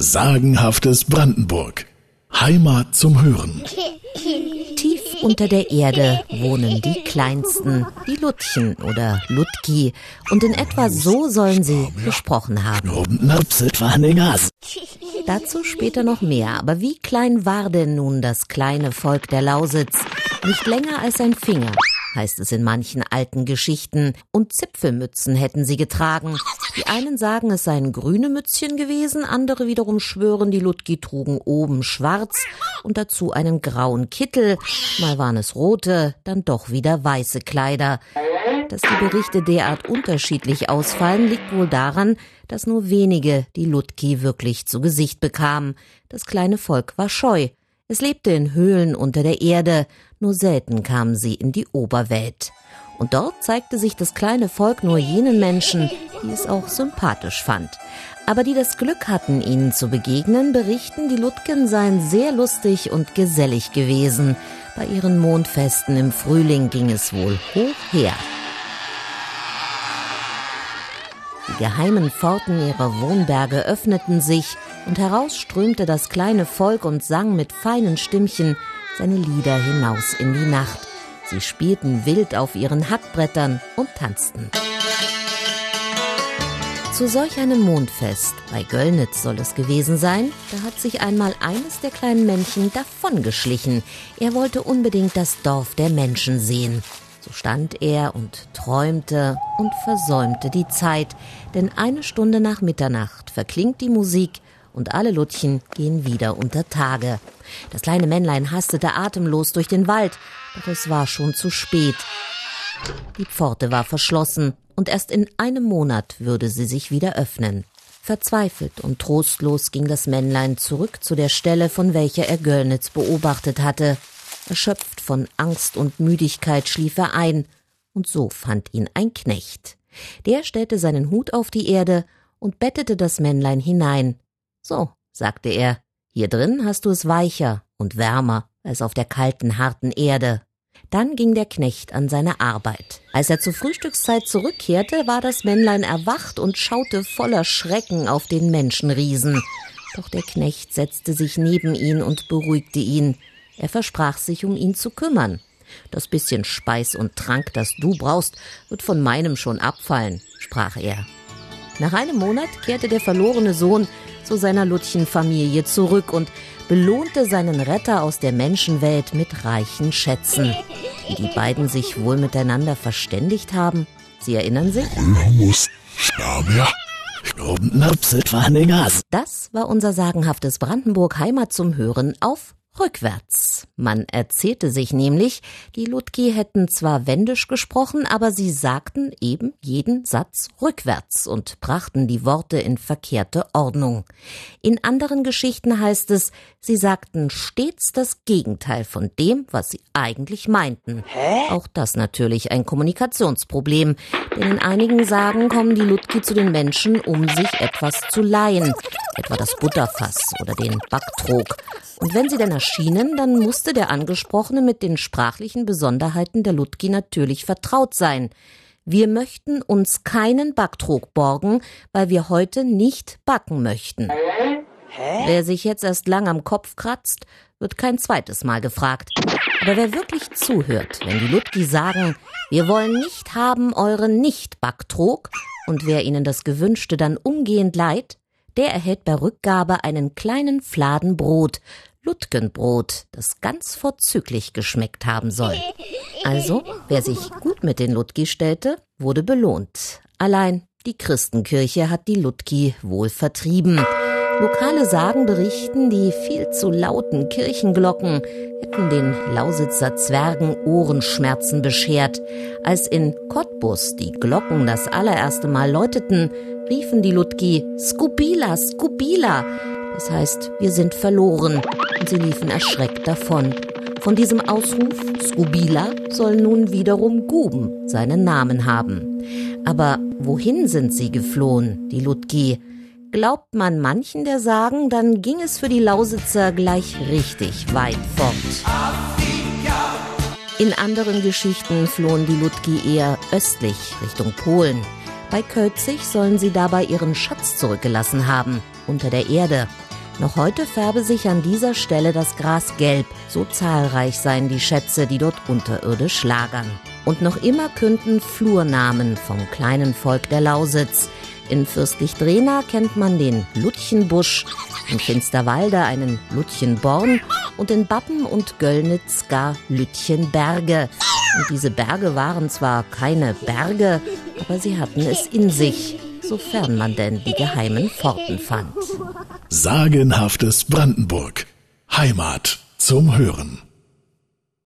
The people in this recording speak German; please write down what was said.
Sagenhaftes Brandenburg. Heimat zum Hören. Tief unter der Erde wohnen die Kleinsten, die Lutchen oder Lutki, und in etwa so sollen sie gesprochen haben. Dazu später noch mehr, aber wie klein war denn nun das kleine Volk der Lausitz? Nicht länger als ein Finger heißt es in manchen alten Geschichten, und Zipfelmützen hätten sie getragen. Die einen sagen, es seien grüne Mützchen gewesen, andere wiederum schwören, die Ludgi trugen oben schwarz und dazu einen grauen Kittel, mal waren es rote, dann doch wieder weiße Kleider. Dass die Berichte derart unterschiedlich ausfallen, liegt wohl daran, dass nur wenige die Ludki wirklich zu Gesicht bekamen. Das kleine Volk war scheu. Es lebte in Höhlen unter der Erde, nur selten kamen sie in die Oberwelt. Und dort zeigte sich das kleine Volk nur jenen Menschen, die es auch sympathisch fand. Aber die das Glück hatten, ihnen zu begegnen, berichten, die Lutgen seien sehr lustig und gesellig gewesen. Bei ihren Mondfesten im Frühling ging es wohl hoch her. Die geheimen Pforten ihrer Wohnberge öffneten sich, und heraus strömte das kleine Volk und sang mit feinen Stimmchen seine Lieder hinaus in die Nacht. Sie spielten wild auf ihren Hackbrettern und tanzten. Zu solch einem Mondfest, bei Göllnitz soll es gewesen sein, da hat sich einmal eines der kleinen Männchen davongeschlichen. Er wollte unbedingt das Dorf der Menschen sehen. So stand er und träumte und versäumte die Zeit, denn eine Stunde nach Mitternacht verklingt die Musik und alle Lutchen gehen wieder unter Tage. Das kleine Männlein hastete atemlos durch den Wald, doch es war schon zu spät. Die Pforte war verschlossen und erst in einem Monat würde sie sich wieder öffnen. Verzweifelt und trostlos ging das Männlein zurück zu der Stelle, von welcher er Göllnitz beobachtet hatte. Erschöpft von Angst und Müdigkeit schlief er ein, und so fand ihn ein Knecht. Der stellte seinen Hut auf die Erde und bettete das Männlein hinein. So, sagte er, hier drin hast du es weicher und wärmer als auf der kalten, harten Erde. Dann ging der Knecht an seine Arbeit. Als er zur Frühstückszeit zurückkehrte, war das Männlein erwacht und schaute voller Schrecken auf den Menschenriesen. Doch der Knecht setzte sich neben ihn und beruhigte ihn. Er versprach sich, um ihn zu kümmern. Das bisschen Speis und Trank, das du brauchst, wird von meinem schon abfallen, sprach er. Nach einem Monat kehrte der verlorene Sohn zu seiner Lutchenfamilie zurück und belohnte seinen Retter aus der Menschenwelt mit reichen Schätzen. Wie die beiden sich wohl miteinander verständigt haben, Sie erinnern sich? Das war unser sagenhaftes Brandenburg Heimat zum Hören auf rückwärts. Man erzählte sich nämlich, die Ludki hätten zwar wendisch gesprochen, aber sie sagten eben jeden Satz rückwärts und brachten die Worte in verkehrte Ordnung. In anderen Geschichten heißt es, sie sagten stets das Gegenteil von dem, was sie eigentlich meinten. Hä? Auch das natürlich ein Kommunikationsproblem, denn in einigen Sagen kommen die Ludki zu den Menschen, um sich etwas zu leihen, etwa das Butterfass oder den Backtrog. Und wenn sie denn erschienen, dann musste der Angesprochene mit den sprachlichen Besonderheiten der Ludki natürlich vertraut sein. Wir möchten uns keinen Backtrog borgen, weil wir heute nicht backen möchten. Hä? Wer sich jetzt erst lang am Kopf kratzt, wird kein zweites Mal gefragt. Aber wer wirklich zuhört, wenn die Ludki sagen, wir wollen nicht haben euren Nicht-Backtrog, und wer ihnen das Gewünschte dann umgehend leiht, der erhält bei Rückgabe einen kleinen Fladen Brot, Lutgenbrot, das ganz vorzüglich geschmeckt haben soll. Also, wer sich gut mit den Lutki stellte, wurde belohnt. Allein die Christenkirche hat die Lutki wohl vertrieben. Lokale Sagen berichten, die viel zu lauten Kirchenglocken hätten den Lausitzer Zwergen Ohrenschmerzen beschert. Als in Cottbus die Glocken das allererste Mal läuteten, riefen die Lutki Skubila, Skubila. Das heißt, wir sind verloren. Und sie liefen erschreckt davon. Von diesem Ausruf Skubila soll nun wiederum Guben seinen Namen haben. Aber wohin sind sie geflohen, die Lutki? Glaubt man manchen der Sagen, dann ging es für die Lausitzer gleich richtig weit fort. In anderen Geschichten flohen die Ludki eher östlich Richtung Polen. Bei Kölzig sollen sie dabei ihren Schatz zurückgelassen haben, unter der Erde. Noch heute färbe sich an dieser Stelle das Gras gelb, so zahlreich seien die Schätze, die dort unterirdisch lagern. Und noch immer künden Flurnamen vom kleinen Volk der Lausitz. In Fürstlich Drehna kennt man den Lutchenbusch, in Finsterwalde einen Lutchenborn und in Bappen und Göllnitz gar Lütchenberge. Und diese Berge waren zwar keine Berge, aber sie hatten es in sich, sofern man denn die geheimen Pforten fand. Sagenhaftes Brandenburg. Heimat zum Hören.